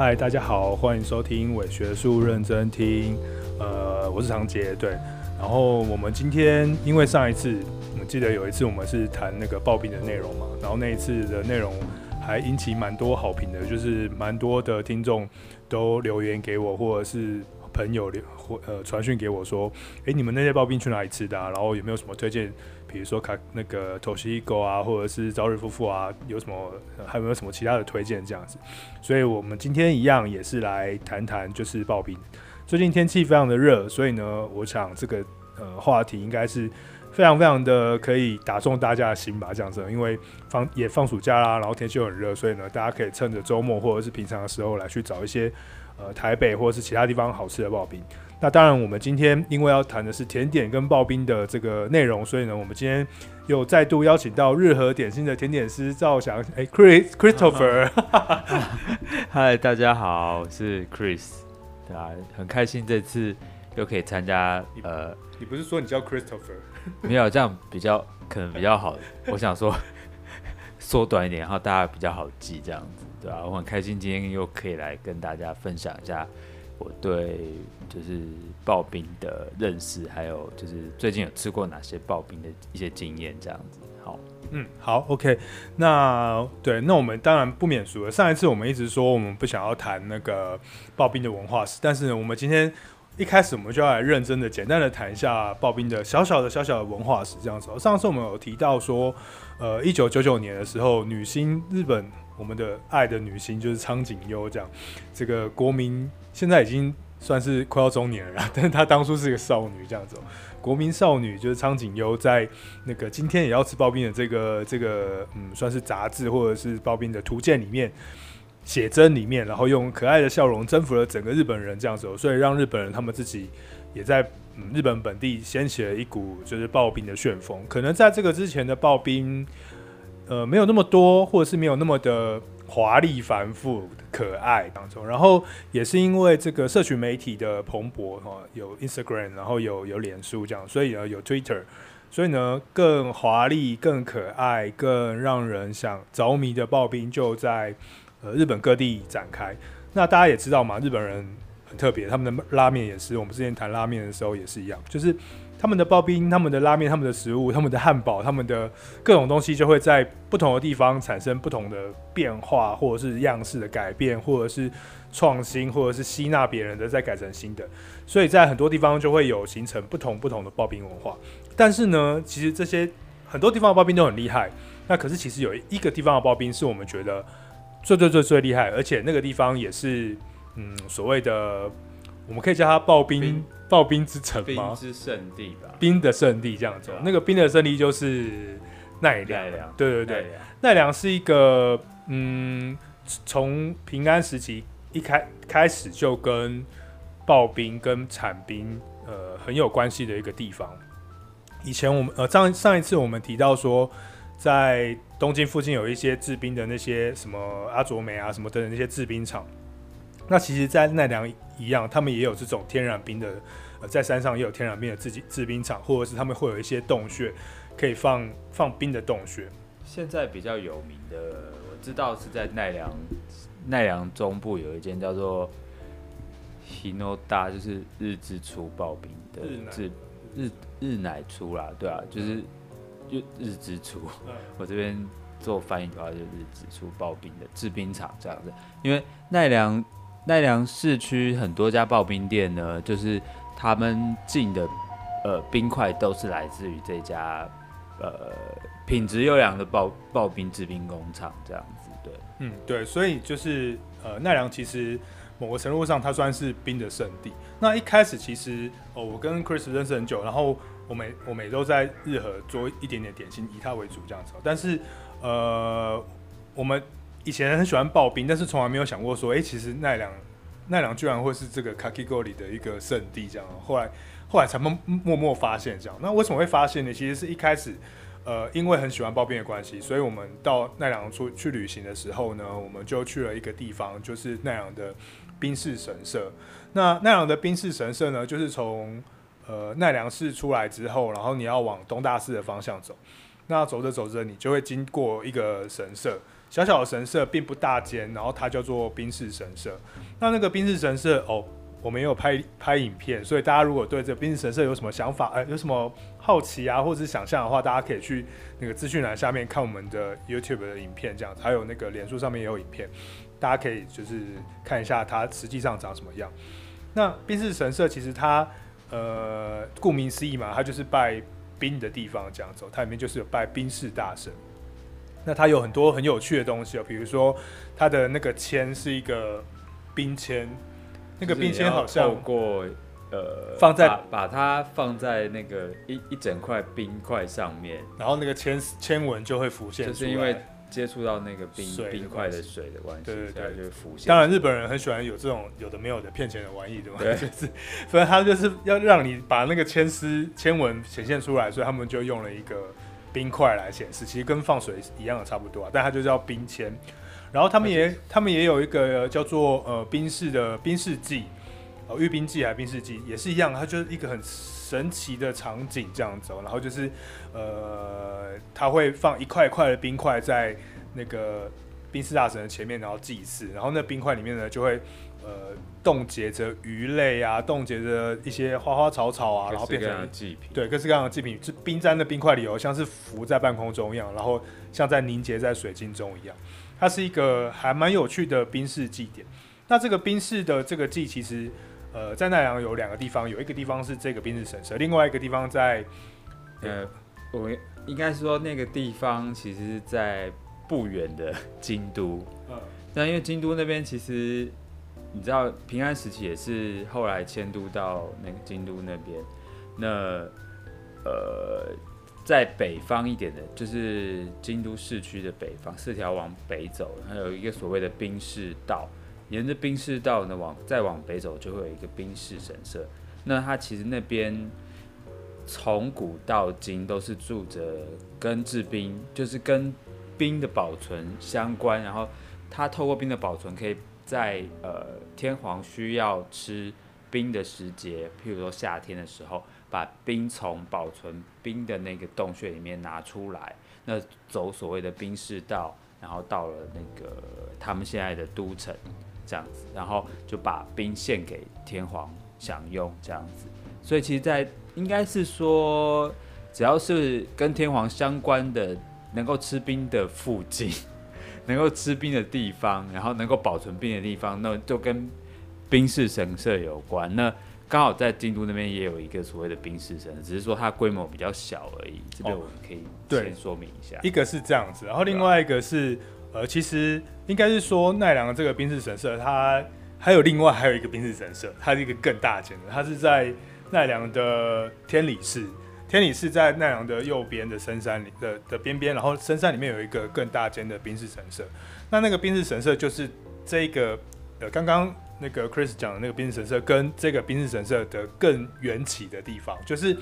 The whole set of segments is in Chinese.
嗨，大家好，欢迎收听伪学术认真听。呃，我是常杰，对。然后我们今天因为上一次，我记得有一次我们是谈那个暴病的内容嘛，然后那一次的内容还引起蛮多好评的，就是蛮多的听众都留言给我，或者是朋友留或呃传讯给我说，诶，你们那些刨冰去哪里吃的啊？然后有没有什么推荐？比如说卡那个 Toshiko 啊，或者是朝日夫妇啊，有什么还有没有什么其他的推荐这样子？所以我们今天一样也是来谈谈就是刨冰。最近天气非常的热，所以呢，我想这个呃话题应该是非常非常的可以打中大家的心吧，这样子。因为放也放暑假啦，然后天气又很热，所以呢，大家可以趁着周末或者是平常的时候来去找一些呃台北或者是其他地方好吃的刨冰。那当然，我们今天因为要谈的是甜点跟刨冰的这个内容，所以呢，我们今天又再度邀请到日和点心的甜点师赵翔，哎，Chris Christopher，嗨，大家好，我是 Chris，对啊，很开心这次又可以参加，呃，你不是说你叫 Christopher？没有，这样比较可能比较好，我想说缩短一点，然后大家比较好记，这样子，对啊，我很开心今天又可以来跟大家分享一下。我对就是刨冰的认识，还有就是最近有吃过哪些刨冰的一些经验，这样子。好，嗯，好，OK。那对，那我们当然不免俗了。上一次我们一直说我们不想要谈那个刨冰的文化史，但是呢，我们今天一开始我们就要来认真的、简单的谈一下刨冰的小小的、小小的文化史，这样子。上次我们有提到说，呃，一九九九年的时候，女星日本我们的爱的女星就是苍井优，这样这个国民。现在已经算是快要中年了，但是她当初是一个少女这样子，国民少女就是苍井优，在那个今天也要吃刨冰的这个这个嗯，算是杂志或者是刨冰的图鉴里面写真里面，然后用可爱的笑容征服了整个日本人这样子，所以让日本人他们自己也在嗯日本本地掀起了一股就是刨冰的旋风。可能在这个之前的刨冰，呃，没有那么多，或者是没有那么的。华丽繁复、可爱当中，然后也是因为这个社群媒体的蓬勃哈，有 Instagram，然后有有脸书这样，所以呢有 Twitter，所以呢更华丽、更可爱、更让人想着迷的刨冰就在呃日本各地展开。那大家也知道嘛，日本人很特别，他们的拉面也是，我们之前谈拉面的时候也是一样，就是。他们的刨冰、他们的拉面、他们的食物、他们的汉堡、他们的各种东西，就会在不同的地方产生不同的变化，或者是样式的改变，或者是创新，或者是吸纳别人的再改成新的。所以在很多地方就会有形成不同不同的刨冰文化。但是呢，其实这些很多地方的刨冰都很厉害。那可是其实有一个地方的刨冰是我们觉得最最最最厉害，而且那个地方也是嗯所谓的，我们可以叫它刨冰。刨冰之城吗？冰之圣地吧，冰的圣地这样子。那个冰的圣地就是奈良。奈良，对对对，奈良是一个嗯，从平安时期一开开始就跟刨冰跟产冰呃很有关系的一个地方。以前我们呃上上一次我们提到说，在东京附近有一些制冰的那些什么阿佐美啊什么等等那些制冰厂。那其实，在奈良一样，他们也有这种天然冰的，呃，在山上也有天然冰的自己制冰厂，或者是他们会有一些洞穴，可以放放冰的洞穴。现在比较有名的，我知道是在奈良，奈良中部有一间叫做 Hinoda，就是日之出刨冰的日日日乃出啦，对啊，就是日日之出。嗯、我这边做翻译的话，就是日之出刨冰的制冰厂这样子，因为奈良。奈良市区很多家刨冰店呢，就是他们进的呃冰块都是来自于这家呃品质优良的刨刨冰制冰工厂，这样子对。嗯，对，所以就是呃奈良其实某个程度上它算是冰的圣地。那一开始其实哦，我跟 Chris 认识很久，然后我每我每周在日和做一点点点心，以他为主这样子。但是呃我们。以前很喜欢刨冰，但是从来没有想过说，哎、其实奈良奈良居然会是这个かき氷的一个圣地这样。后来后来才默默默发现这样。那为什么会发现呢？其实是一开始，呃，因为很喜欢刨冰的关系，所以我们到奈良出去旅行的时候呢，我们就去了一个地方，就是奈良的冰室神社。那奈良的冰室神社呢，就是从呃奈良市出来之后，然后你要往东大寺的方向走。那走着走着，你就会经过一个神社。小小的神社，并不大间，然后它叫做宾士神社。那那个宾士神社哦，我们也有拍拍影片，所以大家如果对这个宾士神社有什么想法，呃，有什么好奇啊，或者是想象的话，大家可以去那个资讯栏下面看我们的 YouTube 的影片，这样子，还有那个脸书上面也有影片，大家可以就是看一下它实际上长什么样。那宾士神社其实它呃，顾名思义嘛，它就是拜冰的地方，这样子，它里面就是有拜宾士大神。那它有很多很有趣的东西哦，比如说它的那个签是一个冰签，那个冰签好像透过呃放在把，把它放在那个一一整块冰块上面，然后那个签签文就会浮现出来，就是因为接触到那个冰冰块的水的关系，对对对，就会浮现。当然日本人很喜欢有这种有的没有的骗钱的玩意，对吧？对，就是 反正他就是要让你把那个签丝签文显现出来，所以他们就用了一个。冰块来显示，其实跟放水一样的差不多啊，但它就叫冰签。然后他们也他们也有一个叫做呃冰室的冰室祭，哦御宾祭还是宾士祭也是一样，它就是一个很神奇的场景这样子。然后就是呃他会放一块一块的冰块在那个冰室大神的前面，然后祭祀。然后那冰块里面呢就会呃。冻结着鱼类啊，冻结着一些花花草草啊，然后变成祭品。对，各式各样的祭品，是冰沾的冰块里哦，像是浮在半空中一样，然后像在凝结在水晶中一样。它是一个还蛮有趣的冰室祭典。那这个冰室的这个祭，其实呃，在奈良有两个地方，有一个地方是这个冰室神社，另外一个地方在呃，我应该说那个地方其实是在不远的京都。嗯。那因为京都那边其实。你知道平安时期也是后来迁都到那个京都那边，那呃在北方一点的，就是京都市区的北方，四条往北走，还有一个所谓的宾士道，沿着宾士道呢往再往北走，就会有一个宾士神社。那它其实那边从古到今都是住着跟制冰，就是跟冰的保存相关，然后它透过冰的保存可以。在呃天皇需要吃冰的时节，譬如说夏天的时候，把冰从保存冰的那个洞穴里面拿出来，那走所谓的冰室道，然后到了那个他们现在的都城这样子，然后就把冰献给天皇享用这样子。所以其实，在应该是说，只要是跟天皇相关的，能够吃冰的附近。能够吃冰的地方，然后能够保存冰的地方，那就跟冰室神社有关。那刚好在京都那边也有一个所谓的冰室神社，只是说它规模比较小而已。这边我们可以先说明一下。一个是这样子，然后另外一个是，呃，其实应该是说奈良的这个冰室神社，它还有另外还有一个冰室神社，它是一个更大间的，它是在奈良的天理寺。天理是在奈良的右边的深山里的的边边，然后深山里面有一个更大间的冰室神社。那那个冰室神社就是这个呃，刚刚那个 Chris 讲的那个冰室神社，跟这个冰室神社的更缘起的地方，就是。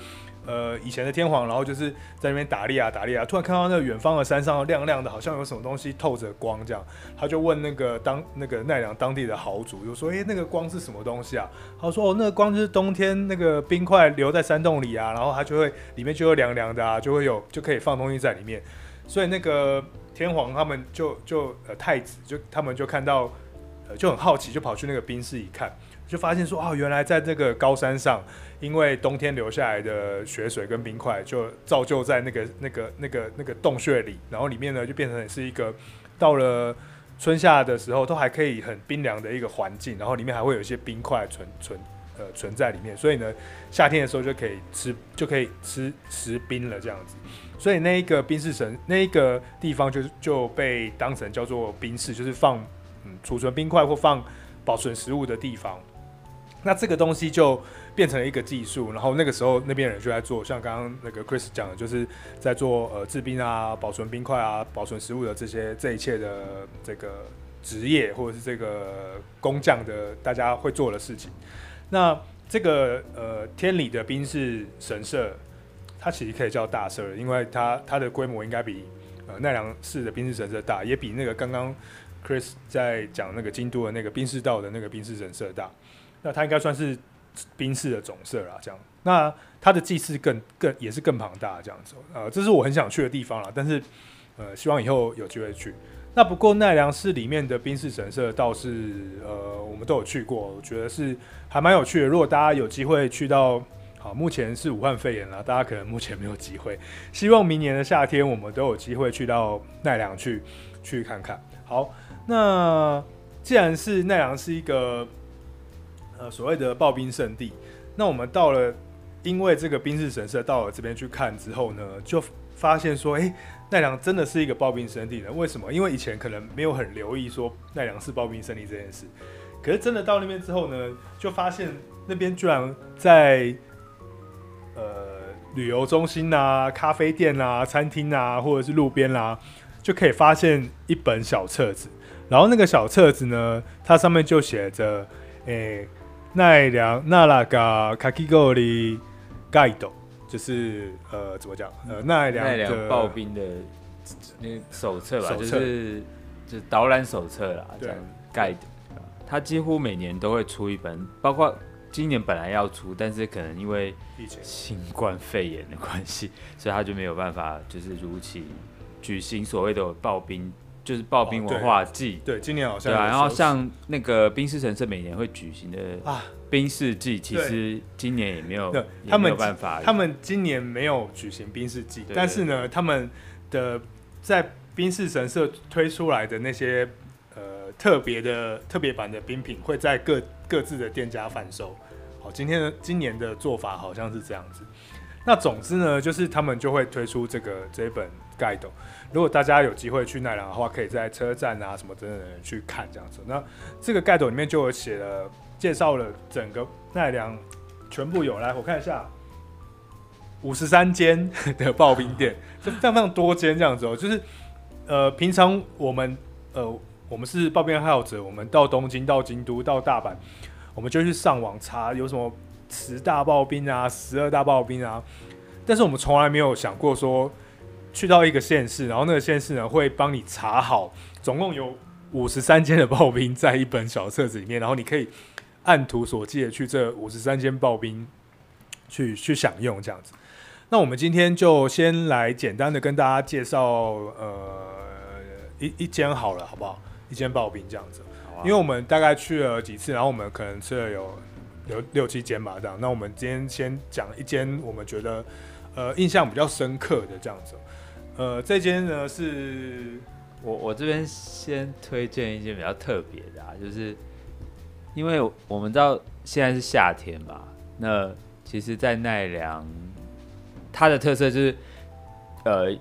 呃，以前的天皇，然后就是在那边打猎啊，打猎啊，突然看到那个远方的山上亮亮的，好像有什么东西透着光，这样，他就问那个当那个奈良当地的豪族，就说：“诶、那个光是什么东西啊？”他说：“哦，那个光就是冬天那个冰块留在山洞里啊，然后它就会里面就会凉凉的啊，就会有就可以放东西在里面。所以那个天皇他们就就呃太子就他们就看到呃就很好奇，就跑去那个冰室一看。”就发现说，哦，原来在这个高山上，因为冬天流下来的雪水跟冰块，就造就在那个那个那个那个洞穴里，然后里面呢就变成是一个到了春夏的时候都还可以很冰凉的一个环境，然后里面还会有一些冰块存存呃存在里面，所以呢夏天的时候就可以吃就可以吃吃冰了这样子，所以那一个冰室神那一个地方就是就被当成叫做冰室，就是放嗯储存冰块或放保存食物的地方。那这个东西就变成了一个技术，然后那个时候那边人就在做，像刚刚那个 Chris 讲的，就是在做呃制冰啊、保存冰块啊、保存食物的这些这一切的这个职业或者是这个工匠的大家会做的事情。那这个呃天理的冰室神社，它其实可以叫大社，因为它它的规模应该比呃奈良市的冰室神社大，也比那个刚刚 Chris 在讲那个京都的那个冰室道的那个冰室神社大。那它应该算是宾士的总社啦，这样。那它的祭祀更更也是更庞大这样子。呃，这是我很想去的地方啦，但是呃，希望以后有机会去。那不过奈良市里面的冰室神社倒是呃，我们都有去过，我觉得是还蛮有趣的。如果大家有机会去到，好，目前是武汉肺炎了，大家可能目前没有机会。希望明年的夏天我们都有机会去到奈良去去看看。好，那既然是奈良是一个呃所谓的刨冰圣地，那我们到了，因为这个冰室神社到了这边去看之后呢，就发现说，哎、奈良真的是一个刨冰圣地呢？为什么？因为以前可能没有很留意说奈良是刨冰圣地这件事，可是真的到那边之后呢，就发现那边居然在。呃，旅游中心啊，咖啡店啊，餐厅啊，或者是路边啦、啊，就可以发现一本小册子。然后那个小册子呢，它上面就写着，诶、奈良那拉嘎卡基沟里盖斗，就是呃，怎么讲？呃，奈良奈良刨冰的那手册吧，就是就是导览手册啦，这样盖的。他几乎每年都会出一本，包括。今年本来要出，但是可能因为新冠肺炎的关系，所以他就没有办法，就是如期举行所谓的暴冰，就是刨冰文化季、哦。对，今年好像对啊。然后像那个冰室神社每年会举行的啊冰室祭，其实今年也没有，他们没有办法。他们今年没有举行冰室祭，但是呢，他们的在冰室神社推出来的那些呃。特别的特别版的冰品会在各各自的店家贩售。好，今天的今年的做法好像是这样子。那总之呢，就是他们就会推出这个这一本 Guide。如果大家有机会去奈良的话，可以在车站啊什么等等去看这样子。那这个 Guide 里面就有写了介绍了整个奈良全部有来，我看一下，五十三间 的刨冰店，就非常非常多间这样子哦。就是呃，平常我们呃。我们是刨冰爱好者，我们到东京、到京都、到大阪，我们就去上网查有什么十大刨冰啊、十二大刨冰啊。但是我们从来没有想过说，去到一个县市，然后那个县市呢会帮你查好，总共有五十三间的刨冰在一本小册子里面，然后你可以按图索骥的去这五十三间刨冰去去享用这样子。那我们今天就先来简单的跟大家介绍呃一一间好了，好不好？一间刨冰这样子，因为我们大概去了几次，然后我们可能吃了有六六七间吧，这样。那我们今天先讲一间我们觉得呃印象比较深刻的这样子。呃，这间呢是我我这边先推荐一间比较特别的啊，就是因为我们知道现在是夏天嘛，那其实，在奈良它的特色就是呃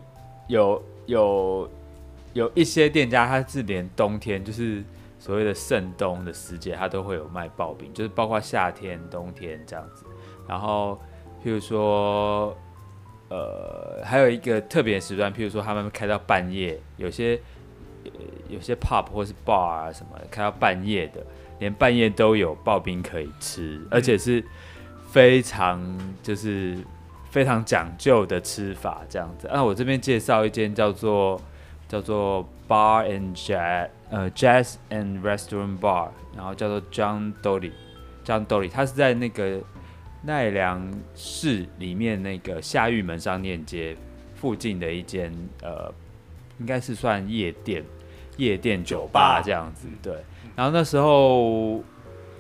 有有。有一些店家，他是连冬天，就是所谓的盛冬的时节，它都会有卖刨冰，就是包括夏天、冬天这样子。然后，譬如说，呃，还有一个特别时段，譬如说他们开到半夜，有些有些 pub 或是 bar 啊什么的，开到半夜的，连半夜都有刨冰可以吃，而且是非常就是非常讲究的吃法这样子。那我这边介绍一间叫做。叫做 Bar and Jazz，呃，Jazz and Restaurant Bar，然后叫做 John Dolly，John Dolly，他是在那个奈良市里面那个下玉门商店街附近的一间，呃，应该是算夜店，夜店酒吧这样子，对。然后那时候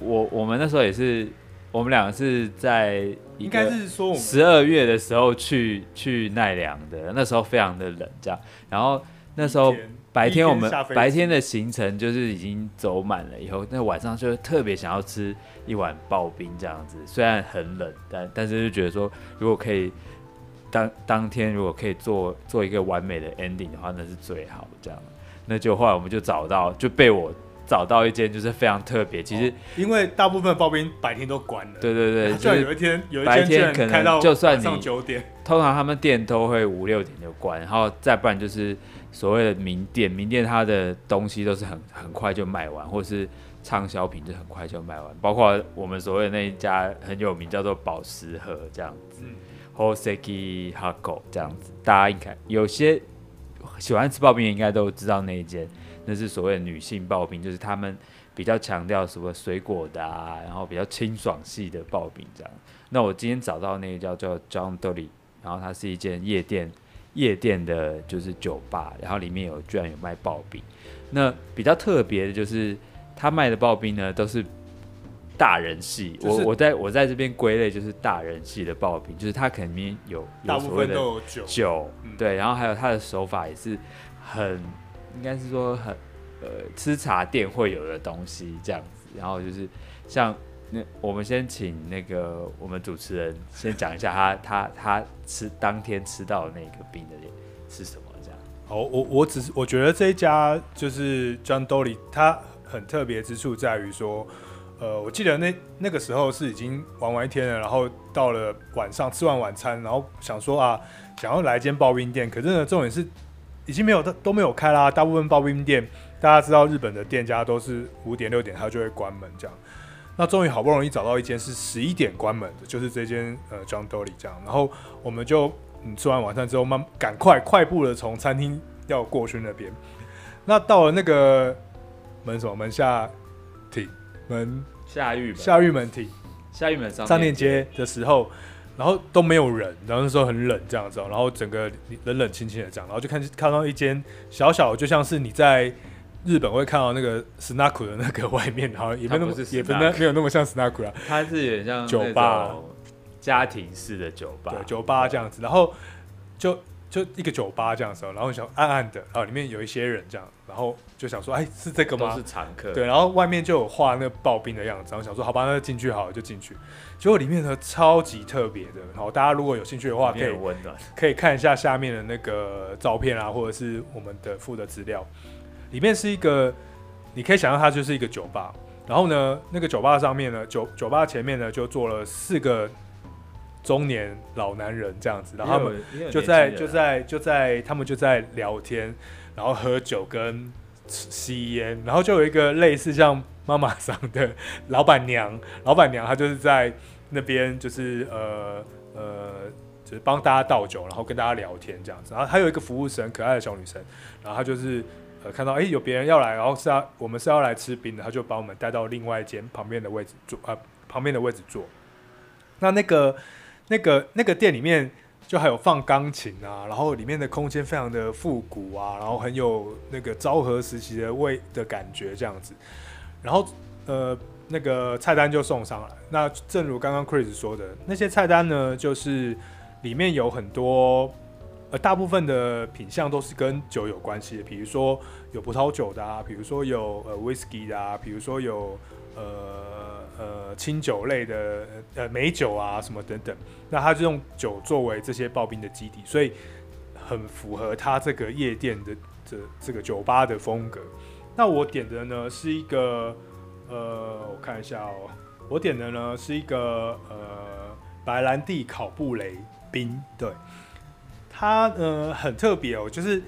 我我们那时候也是，我们两个是在应该是说十二月的时候去去奈良的，那时候非常的冷，这样，然后。那时候白天我们白天的行程就是已经走满了，以后那晚上就特别想要吃一碗刨冰这样子。虽然很冷，但但是就觉得说，如果可以当当天如果可以做做一个完美的 ending 的话，那是最好这样。那就后来我们就找到，就被我找到一间就是非常特别。其实因为大部分刨冰白天都关了，对对对，就有一天有一天可能就算你上九点，通常他们店都会五六点就关，然后再不然就是。所谓的名店，名店它的东西都是很很快就卖完，或是畅销品就很快就卖完。包括我们所谓的那一家很有名，叫做宝石盒这样子，Hoseki Hako 这样子。大家应该有些喜欢吃刨冰，应该都知道那一间，那是所谓的女性刨冰，就是他们比较强调什么水果的啊，然后比较清爽系的刨冰这样。那我今天找到那个叫叫 John Dolly，然后它是一间夜店。夜店的，就是酒吧，然后里面有居然有卖刨冰。那比较特别的就是他卖的刨冰呢，都是大人系。就是、我我在我在这边归类就是大人系的刨冰，就是他肯定有有所谓的酒，酒对，然后还有他的手法也是很应该是说很呃吃茶店会有的东西这样子，然后就是像。那我们先请那个我们主持人先讲一下他他他吃当天吃到那个冰的脸是什么这样。好，我我只是我觉得这一家就是 John Dolly，它很特别之处在于说，呃，我记得那那个时候是已经玩完一天了，然后到了晚上吃完晚餐，然后想说啊，想要来一间刨冰店，可是呢，重点是已经没有都都没有开啦，大部分刨冰店大家知道日本的店家都是五点六点它就会关门这样。那终于好不容易找到一间是十一点关门的，就是这间呃 John Dolly 这样，然后我们就嗯吃完晚餐之后，慢赶快快步的从餐厅要过去那边。那到了那个门什么门下町门下玉门下玉门町下玉门商商店街的时候，然后都没有人，然后那时候很冷这样子，然后整个冷冷清清的这样，然后就看看到一间小小的，就像是你在。日本会看到那个 snack 的那个外面，好像也没那么也不没有那么像 snack 啊，它是有点像酒吧，家庭式的酒吧，对，酒吧这样子，然后就就一个酒吧这样子，然后想暗暗的，然后里面有一些人这样，然后就想说，哎，是这个吗？是常客，对，然后外面就有画那个刨冰的样子，然后想说，好吧，那进去好了，就进去，结果里面呢超级特别的，然后大家如果有兴趣的话，可以温暖。可以看一下下面的那个照片啊，或者是我们的附的资料。里面是一个，你可以想象它就是一个酒吧。然后呢，那个酒吧上面呢，酒酒吧前面呢就坐了四个中年老男人这样子，然后他们就在就在就在他们就在聊天，然后喝酒跟吸烟，然后就有一个类似像妈妈桑的老板娘，老板娘她就是在那边就是呃呃就是帮大家倒酒，然后跟大家聊天这样子。然后还有一个服务生，可爱的小女生，然后她就是。呃，看到哎、有别人要来，然后是要我们是要来吃冰的，他就把我们带到另外一间旁边的位置坐啊，旁边的位置坐。那那个那个那个店里面就还有放钢琴啊，然后里面的空间非常的复古啊，然后很有那个昭和时期的味的感觉这样子。然后呃，那个菜单就送上来。那正如刚刚 Chris 说的，那些菜单呢，就是里面有很多。呃，大部分的品相都是跟酒有关系的，比如说有葡萄酒的啊，比如说有呃 whisky 的啊，比如说有呃呃清酒类的呃美酒啊什么等等。那他就用酒作为这些刨冰的基底，所以很符合他这个夜店的这这个酒吧的风格。那我点的呢是一个呃，我看一下哦，我点的呢是一个呃白兰地烤布雷冰，对。它呃很特别哦，就是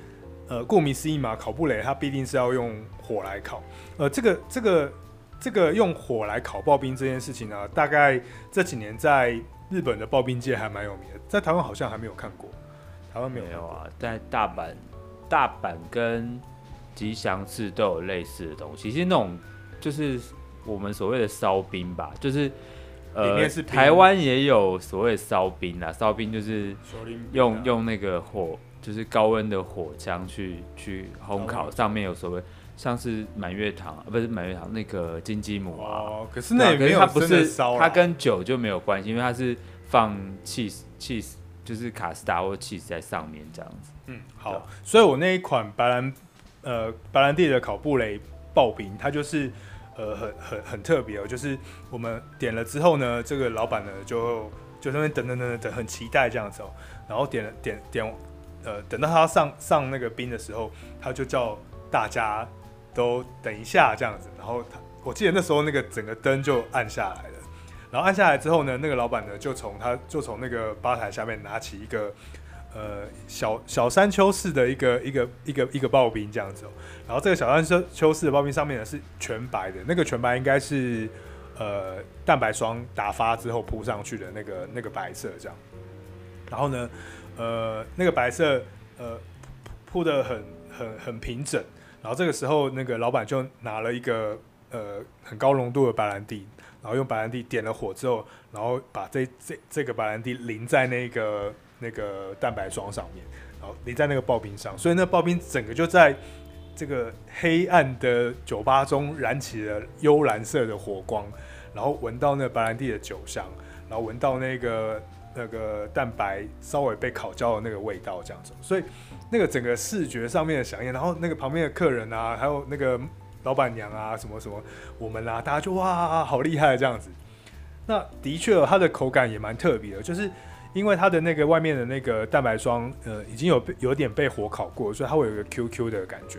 呃顾名思义嘛，烤布雷它必定是要用火来烤。呃，这个这个这个用火来烤刨冰这件事情呢，大概这几年在日本的刨冰界还蛮有名的，在台湾好像还没有看过。台湾没有，没有啊，在大阪，大阪跟吉祥寺都有类似的东西。其实那种就是我们所谓的烧冰吧，就是。呃，里面是台湾也有所谓烧冰啊，烧冰就是用、啊、用那个火，就是高温的火枪去去烘烤，上面有所谓像是满月糖，啊，不是满月糖，那个金鸡母啊。哦，可是那也没有，它不是烧，它跟酒就没有关系，因为它是放 cheese cheese，就是卡斯达或 cheese 在上面这样子。嗯，好，所以我那一款白兰呃白兰地的烤布雷爆冰，它就是。呃，很很很特别哦，就是我们点了之后呢，这个老板呢就就在那边等等等等，很期待这样子哦。然后点了点点，呃，等到他上上那个冰的时候，他就叫大家都等一下这样子。然后他，我记得那时候那个整个灯就暗下来了。然后暗下来之后呢，那个老板呢就从他就从那个吧台下面拿起一个。呃，小小山丘式的一个一个一个一个刨冰这样子，喔，然后这个小山丘丘式的刨冰上面呢是全白的，那个全白应该是呃蛋白霜打发之后铺上去的那个那个白色这样，然后呢，呃那个白色呃铺的很很很平整，然后这个时候那个老板就拿了一个呃很高浓度的白兰地，然后用白兰地点了火之后，然后把这这这个白兰地淋在那个。那个蛋白霜上面，然后淋在那个刨冰上，所以那刨冰整个就在这个黑暗的酒吧中燃起了幽蓝色的火光，然后闻到那白兰地的酒香，然后闻到那个那个蛋白稍微被烤焦的那个味道，这样子，所以那个整个视觉上面的响应，然后那个旁边的客人啊，还有那个老板娘啊，什么什么我们啊，大家就哇，好厉害这样子。那的确，它的口感也蛮特别的，就是因为它的那个外面的那个蛋白霜，呃，已经有有点被火烤过，所以它会有一个 QQ 的感觉。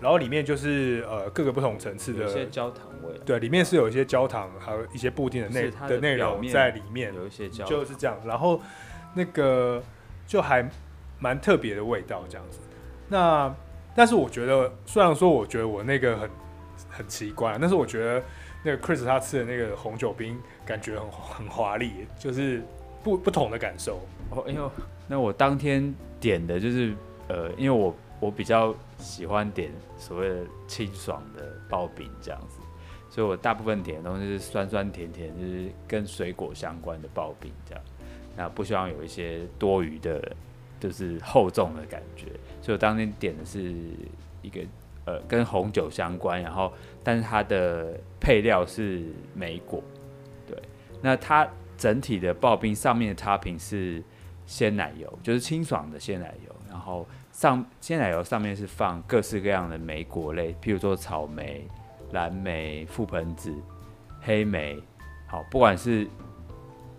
然后里面就是呃各个不同层次的，有些焦糖味。对，里面是有一些焦糖，还有一些布丁的内的内容在里面，有一些焦糖，就是这样。然后那个就还蛮特别的味道，这样子。那但是我觉得，虽然说我觉得我那个很很奇怪，但是我觉得。那个 Chris 他吃的那个红酒冰，感觉很很华丽，就是不不同的感受。哦，哎呦，那我当天点的就是呃，因为我我比较喜欢点所谓的清爽的刨冰这样子，所以我大部分点的东西是酸酸甜甜，就是跟水果相关的刨冰这样。那不希望有一些多余的，就是厚重的感觉，所以我当天点的是一个。呃，跟红酒相关，然后但是它的配料是莓果，对，那它整体的刨冰上面的 topping 是鲜奶油，就是清爽的鲜奶油，然后上鲜奶油上面是放各式各样的莓果类，譬如说草莓、蓝莓、覆盆子、黑莓，好，不管是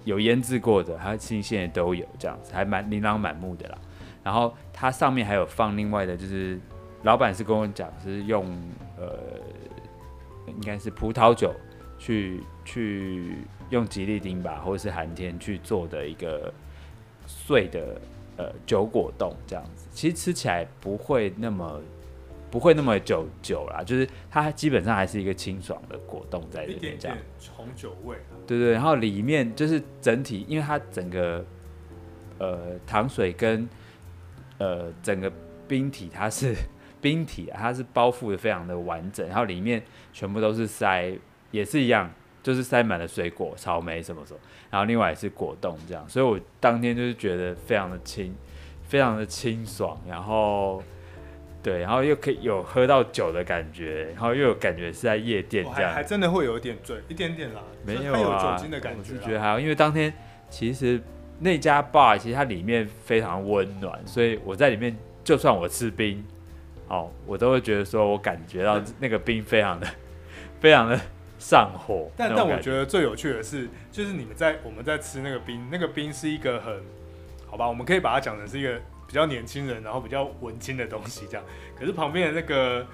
有腌制过的，还是新鲜的都有，这样子还蛮琳琅满目的啦。然后它上面还有放另外的，就是。老板是跟我讲，是用呃，应该是葡萄酒去去用吉利丁吧，或者是寒天去做的一个碎的呃酒果冻这样子。其实吃起来不会那么不会那么久久啦，就是它基本上还是一个清爽的果冻在里面，这样。红酒味。对对，然后里面就是整体，因为它整个呃糖水跟呃整个冰体它是。冰体啊，它是包覆的非常的完整，然后里面全部都是塞，也是一样，就是塞满了水果，草莓什么什么，然后另外也是果冻这样，所以我当天就是觉得非常的清，非常的清爽，然后对，然后又可以有喝到酒的感觉，然后又有感觉是在夜店这样，还，还真的会有一点醉，一点点啦，没有啊，有酒精的感觉，我是觉得还好，因为当天其实那家 bar 其实它里面非常温暖，所以我在里面就算我吃冰。哦，我都会觉得说，我感觉到那个冰非常的、非常的上火。但但我觉得最有趣的是，就是你们在我们在吃那个冰，那个冰是一个很好吧，我们可以把它讲成是一个比较年轻人，然后比较文青的东西这样。可是旁边的那个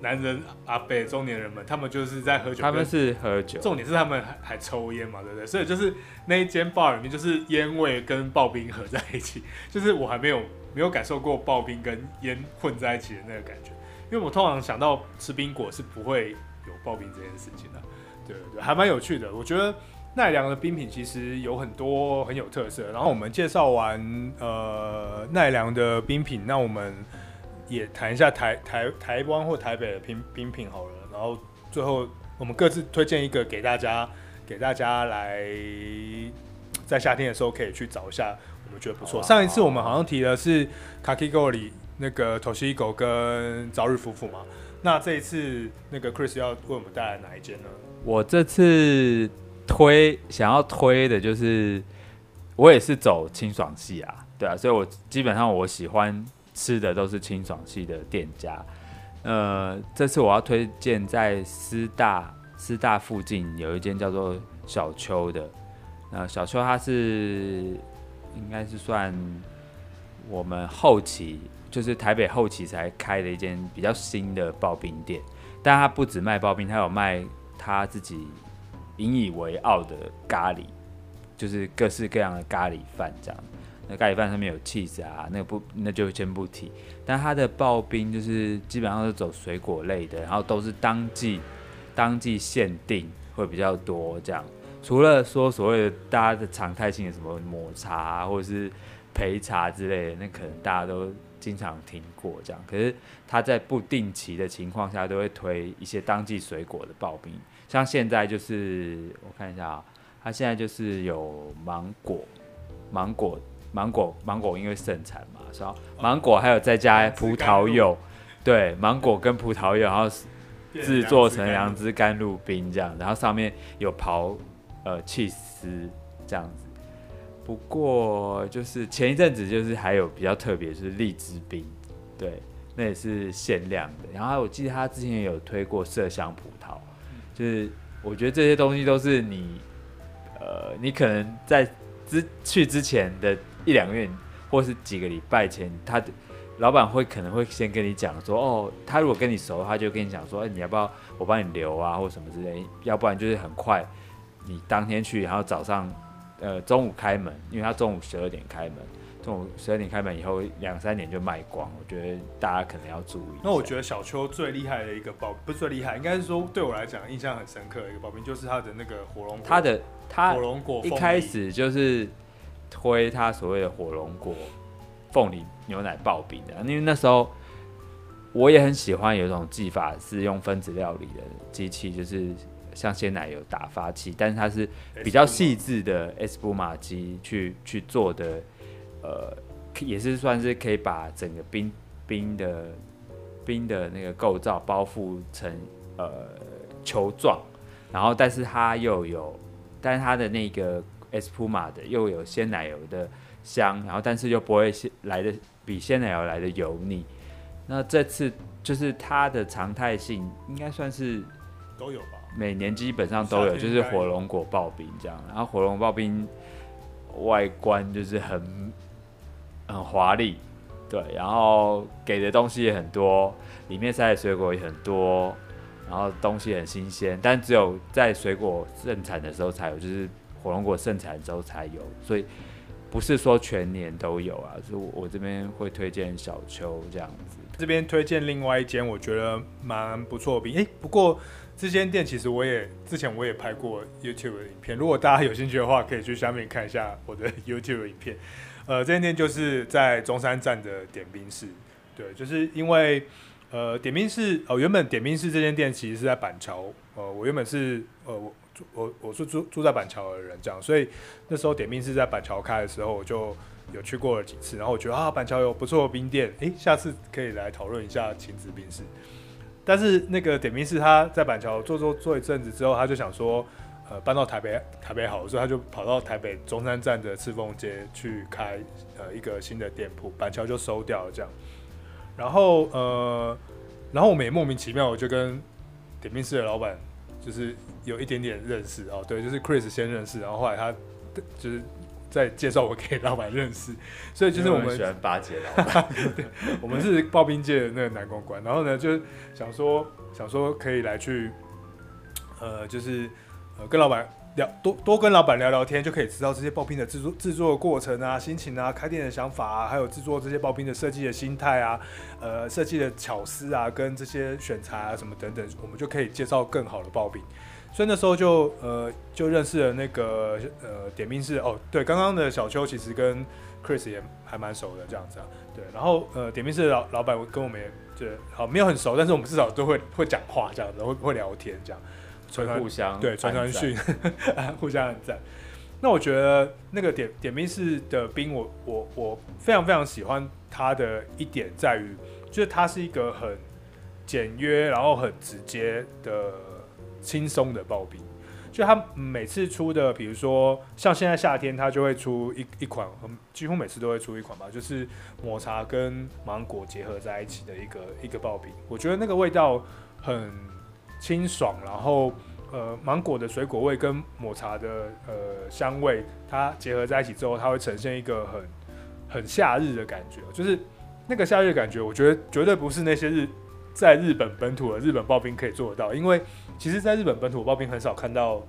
男人阿伯中年人们，他们就是在喝酒，他们是喝酒，重点是他们还还抽烟嘛，对不对？所以就是那一间 bar 里面，就是烟味跟刨冰合在一起，就是我还没有。没有感受过刨冰跟烟混在一起的那个感觉，因为我通常想到吃冰果是不会有刨冰这件事情啊，对对对，还蛮有趣的。我觉得奈良的冰品其实有很多很有特色。然后我们介绍完呃奈良的冰品，那我们也谈一下台台台湾或台北的冰冰品好了。然后最后我们各自推荐一个给大家，给大家来在夏天的时候可以去找一下。我们觉得不错。上一次我们好像提的是卡基沟里那个 Toshiko 跟朝日夫妇嘛。那这一次那个 Chris 要为我们带来哪一间呢？我这次推想要推的就是，我也是走清爽系啊，对啊，所以我基本上我喜欢吃的都是清爽系的店家。呃，这次我要推荐在师大师大附近有一间叫做小丘的。呃，小丘它是。应该是算我们后期，就是台北后期才开的一间比较新的刨冰店，但他不止卖刨冰，他有卖他自己引以为傲的咖喱，就是各式各样的咖喱饭这样。那咖喱饭上面有 cheese 啊，那个不那就先不提。但他的刨冰就是基本上是走水果类的，然后都是当季当季限定会比较多这样。除了说所谓的大家的常态性的什么抹茶啊，或者是焙茶之类的，那可能大家都经常听过这样。可是他在不定期的情况下，都会推一些当季水果的刨冰。像现在就是我看一下啊，他现在就是有芒果、芒果、芒果芒果因为盛产嘛，然后芒果还有再加葡萄柚，对，芒果跟葡萄柚，然后制作成杨枝甘露冰这样，然后上面有刨呃起司这样子。不过就是前一阵子就是还有比较特别是荔枝冰，对，那也是限量的。然后我记得他之前也有推过麝香葡萄，就是我觉得这些东西都是你，呃，你可能在之去之前的一两个月或是几个礼拜前，他的老板会可能会先跟你讲说，哦，他如果跟你熟，他就跟你讲说，哎，你要不要我帮你留啊，或什么之类，要不然就是很快，你当天去，然后早上。呃，中午开门，因为他中午十二点开门，中午十二点开门以后两三点就卖光，我觉得大家可能要注意。那我觉得小邱最厉害的一个刨，不是最厉害，应该是说对我来讲印象很深刻的一个刨冰，就是他的那个火龙果。他的他火龙果一开始就是推他所谓的火龙果凤梨牛奶刨冰的，因为那时候我也很喜欢有一种技法是用分子料理的机器，就是。像鲜奶油打发器，但是它是比较细致的 Espuma 机去去做的，呃，也是算是可以把整个冰冰的冰的那个构造包覆成呃球状，然后但是它又有，但是它的那个 Espuma 的又有鲜奶油的香，然后但是又不会来的比鲜奶油来的油腻。那这次就是它的常态性应该算是都有吧。每年基本上都有，就是火龙果刨冰这样，然后火龙刨冰外观就是很很华丽，对，然后给的东西也很多，里面塞的水果也很多，然后东西很新鲜，但只有在水果盛产的时候才有，就是火龙果盛产的时候才有，所以不是说全年都有啊，所以我这边会推荐小秋这样子。这边推荐另外一间我觉得蛮不错的冰，哎，不过。这间店其实我也之前我也拍过 YouTube 的影片，如果大家有兴趣的话，可以去下面看一下我的 YouTube 影片。呃，这间店就是在中山站的点冰室，对，就是因为呃点冰室哦、原本点冰室这间店其实是在板桥，呃，我原本是呃我我我是住住在板桥的人，这样，所以那时候点冰室在板桥开的时候，我就有去过了几次，然后我觉得啊板桥有不错的冰店，诶，下次可以来讨论一下晴子冰室。但是那个点冰室他在板桥做做做一阵子之后，他就想说，呃，搬到台北台北好，所以他就跑到台北中山站的赤峰街去开呃一个新的店铺，板桥就收掉了这样。然后呃，然后我们也莫名其妙，我就跟点冰室的老板就是有一点点认识哦，对，就是 Chris 先认识，然后后来他就是。再介绍我给老板认识，所以就是我们喜欢巴结老板，对，我们是刨冰界的那个男公关。然后呢，就想说想说可以来去，呃，就是呃跟老板聊多多跟老板聊聊天，就可以知道这些刨冰的制作制作的过程啊、心情啊、开店的想法啊，还有制作这些刨冰的设计的心态啊、呃设计的巧思啊，跟这些选材啊什么等等，我们就可以介绍更好的刨冰。所以那时候就呃就认识了那个呃点兵室哦，对，刚刚的小邱其实跟 Chris 也还蛮熟的这样子啊，对，然后呃点兵室的老老板跟我们也就好没有很熟，但是我们至少都会会讲话这样子，会会聊天这样，传传互相对传传讯，互相很赞。那我觉得那个点点兵室的兵我，我我我非常非常喜欢他的一点在于，就是他是一个很简约，然后很直接的。轻松的刨冰，就他每次出的，比如说像现在夏天，他就会出一一款，几乎每次都会出一款吧，就是抹茶跟芒果结合在一起的一个一个刨冰。我觉得那个味道很清爽，然后呃芒果的水果味跟抹茶的呃香味，它结合在一起之后，它会呈现一个很很夏日的感觉，就是那个夏日的感觉，我觉得绝对不是那些日在日本本土的日本刨冰可以做得到，因为。其实，在日本本土刨冰很少看到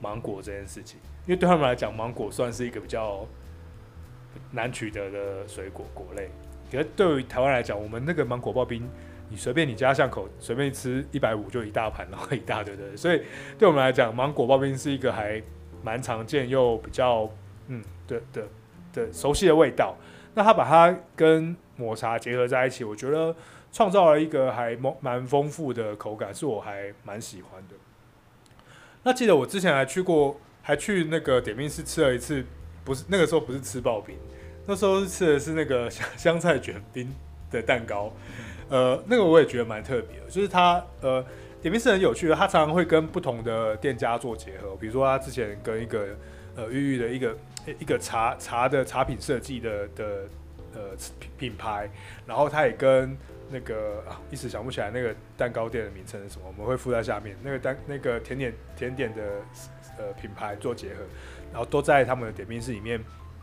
芒果这件事情，因为对他们来讲，芒果算是一个比较难取得的水果果类。可是对于台湾来讲，我们那个芒果刨冰，你随便你家巷口随便吃一百五就一大盘，然后一大堆的。所以对我们来讲，芒果刨冰是一个还蛮常见又比较嗯的的的熟悉的味道。那他把它跟抹茶结合在一起，我觉得。创造了一个还蛮丰富的口感，是我还蛮喜欢的。那记得我之前还去过，还去那个点冰室吃了一次，不是那个时候不是吃刨冰，那时候吃的是那个香香菜卷冰的蛋糕，呃，那个我也觉得蛮特别的，就是它呃点冰是很有趣的，它常常会跟不同的店家做结合，比如说他之前跟一个呃玉玉的一个一个茶茶的茶品设计的的呃品品牌，然后他也跟那个啊一时想不起来那个蛋糕店的名称是什么，我们会附在下面，那个蛋那个甜点甜点的呃品牌做结合，然后都在他们的点冰室里面。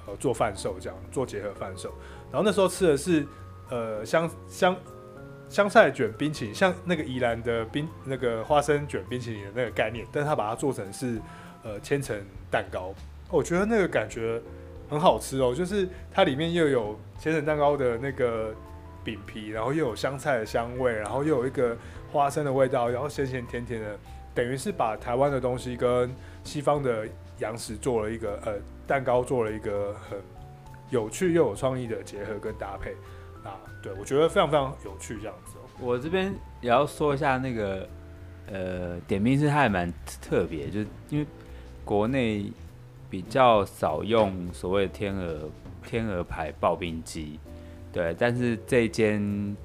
呃，做贩售这样，做结合贩售。然后那时候吃的是，呃，香香香菜卷冰淇淋，像那个宜兰的冰那个花生卷冰淇淋的那个概念，但是他把它做成是呃千层蛋糕，我觉得那个感觉很好吃哦，就是它里面又有千层蛋糕的那个饼皮，然后又有香菜的香味，然后又有一个花生的味道，然后咸咸甜甜的，等于是把台湾的东西跟西方的洋食做了一个呃。蛋糕做了一个很有趣又有创意的结合跟搭配啊，对，我觉得非常非常有趣这样子。我这边也要说一下那个呃点冰是，它还蛮特别，就是因为国内比较少用所谓的天鹅天鹅牌刨冰机，对，但是这间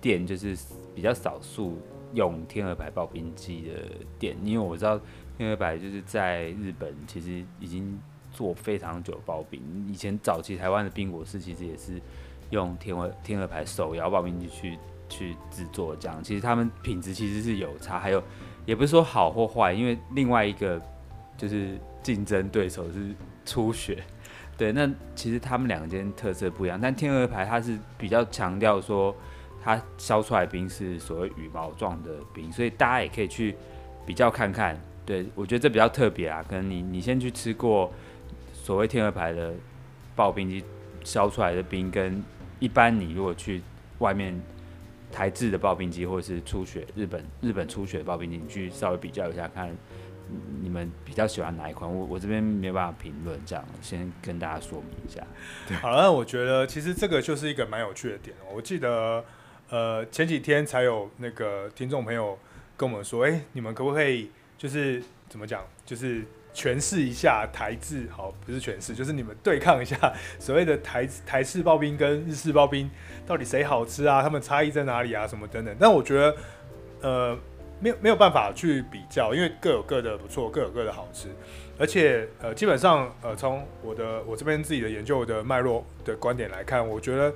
店就是比较少数用天鹅牌刨冰机的店，因为我知道天鹅牌就是在日本其实已经。做非常久刨冰，以前早期台湾的冰果室其实也是用天鹅天鹅牌手摇刨冰机去去制作这样，其实他们品质其实是有差，还有也不是说好或坏，因为另外一个就是竞争对手是初雪，对，那其实他们两间特色不一样，但天鹅牌它是比较强调说它烧出来的冰是所谓羽毛状的冰，所以大家也可以去比较看看，对，我觉得这比较特别啊，可能你你先去吃过。所谓天鹅牌的刨冰机烧出来的冰，跟一般你如果去外面台制的刨冰机，或者是初雪日本日本初雪刨冰机，你去稍微比较一下，看你们比较喜欢哪一款。我我这边没办法评论，这样先跟大家说明一下。好，那我觉得其实这个就是一个蛮有趣的点。我记得呃前几天才有那个听众朋友跟我们说，哎、你们可不可以就是怎么讲，就是。诠释一下台制，好，不是诠释，就是你们对抗一下 所谓的台台式刨冰跟日式刨冰，到底谁好吃啊？他们差异在哪里啊？什么等等。但我觉得，呃，没有没有办法去比较，因为各有各的不错，各有各的好吃。而且，呃，基本上，呃，从我的我这边自己的研究的脉络的观点来看，我觉得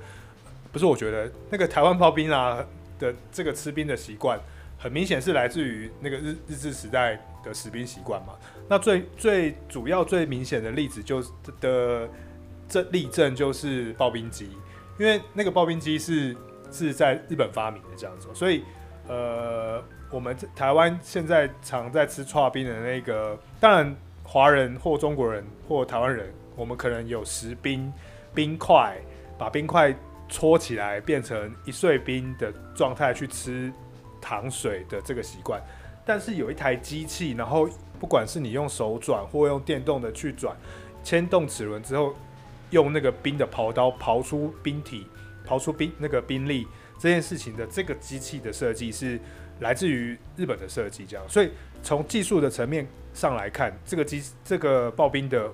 不是，我觉得那个台湾刨冰啊的这个吃冰的习惯，很明显是来自于那个日日治时代的食冰习惯嘛。那最最主要、最明显的例子就是的这例证就是刨冰机，因为那个刨冰机是是在日本发明的这样子，所以呃，我们台湾现在常在吃剉冰的那个，当然华人或中国人或台湾人，我们可能有食冰冰块，把冰块搓起来变成一碎冰的状态去吃糖水的这个习惯，但是有一台机器，然后。不管是你用手转或用电动的去转，牵动齿轮之后，用那个冰的刨刀刨出冰体，刨出冰那个冰粒这件事情的这个机器的设计是来自于日本的设计，这样。所以从技术的层面上来看，这个机这个刨冰的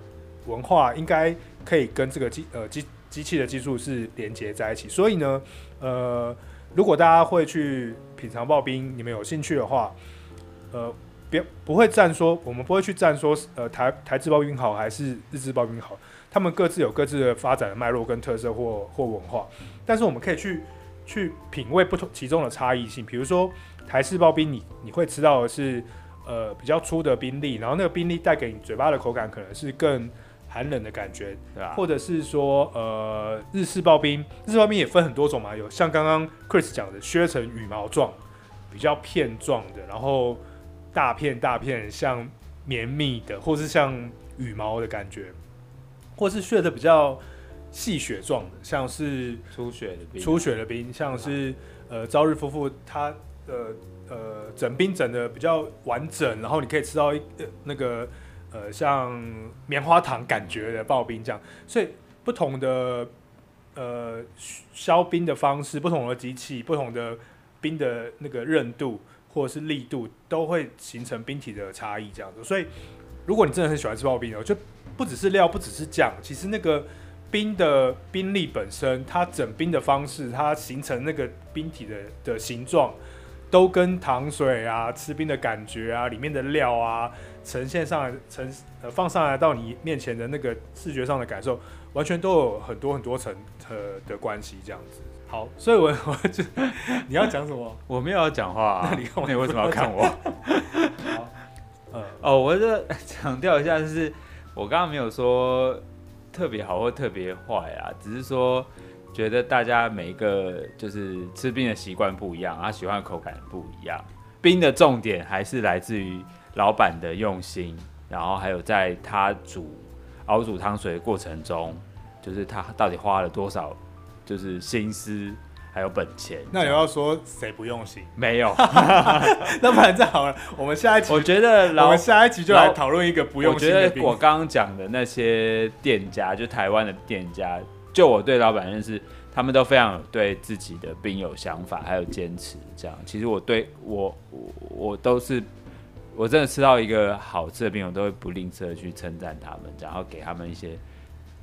文化应该可以跟这个机呃机机器的技术是连接在一起。所以呢，呃，如果大家会去品尝刨冰，你们有兴趣的话，呃。别不会站说，我们不会去站说，呃，台台制刨冰好还是日制刨冰好，他们各自有各自的发展的脉络跟特色或或文化，但是我们可以去去品味不同其中的差异性。比如说台式刨冰，你你会吃到的是呃比较粗的冰粒，然后那个冰粒带给你嘴巴的口感可能是更寒冷的感觉，对吧？或者是说呃日式刨冰，日式刨冰也分很多种嘛，有像刚刚 Chris 讲的削成羽毛状，比较片状的，然后。大片大片像绵密的，或是像羽毛的感觉，或是削的比较细雪状的，像是初雪的冰，初雪的冰，像是呃朝日夫妇他的呃整冰整的比较完整，然后你可以吃到一呃那个呃像棉花糖感觉的刨冰这样，所以不同的呃削冰的方式，不同的机器，不同的冰的那个韧度。或者是力度都会形成冰体的差异，这样子。所以，如果你真的很喜欢吃刨冰哦，就不只是料，不只是酱，其实那个冰的冰力本身，它整冰的方式，它形成那个冰体的的形状，都跟糖水啊、吃冰的感觉啊、里面的料啊呈现上来、呈呃放上来到你面前的那个视觉上的感受，完全都有很多很多层的的关系，这样子。好，所以我 我就你要讲什么？我没有要讲话、啊，那你看我，你为什么要看我？好，嗯，哦，我就强调一下，就是我刚刚没有说。特别好或特别坏啊，只是说觉得大家每一个就是吃冰的习惯不一样，他喜欢的口感不一样。冰的重点还是来自于老板的用心，然后还有在他煮熬煮汤水的过程中，就是他到底花了多少就是心思。还有本钱，那你要说谁不用心？没有，那不然这好了，我们下一集，我觉得 我们下一集就来讨论一个不用心的。我觉得我刚刚讲的那些店家，就台湾的店家，就我对老板认识，他们都非常对自己的冰有想法，还有坚持。这样，其实我对我我我都是，我真的吃到一个好吃的冰，我都会不吝啬去称赞他们，然后给他们一些。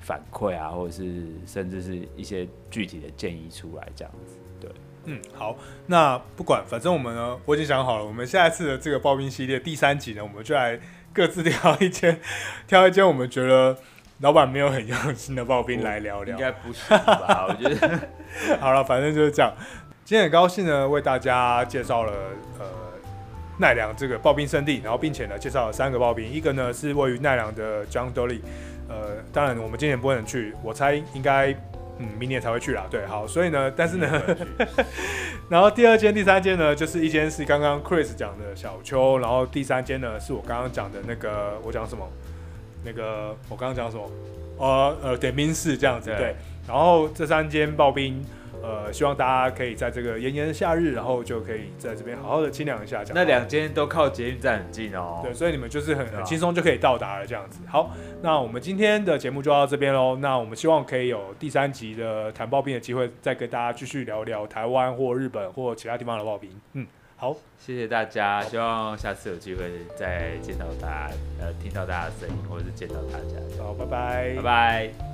反馈啊，或者是甚至是一些具体的建议出来，这样子，对，嗯，好，那不管，反正我们呢，我已经想好了，我们下一次的这个刨冰系列第三集呢，我们就来各自挑一间，挑一间我们觉得老板没有很用心的刨冰来聊聊，应该不是吧？我觉得，好了，反正就是这样。今天很高兴呢，为大家介绍了呃奈良这个刨冰圣地，然后并且呢介绍了三个刨冰，一个呢是位于奈良的江多利。呃，当然我们今年不能去，我猜应该嗯明年才会去啦。对，好，所以呢，但是呢，然后第二间、第三间呢，就是一间是刚刚 Chris 讲的小丘，然后第三间呢是我刚刚讲的那个，我讲什么？那个我刚刚讲什么？呃呃，点兵室这样子，对，对。然后这三间刨冰。呃，希望大家可以在这个炎炎的夏日，然后就可以在这边好好的清凉一下。那两间都靠捷运站很近哦。对，所以你们就是很很轻松就可以到达了这样子。好，那我们今天的节目就到这边喽。那我们希望可以有第三集的谈刨冰的机会，再跟大家继续聊聊台湾或日本或其他地方的刨冰。嗯，好，谢谢大家，希望下次有机会再见到大家，呃，听到大家的声音，或者是见到大家。好，拜拜，拜拜。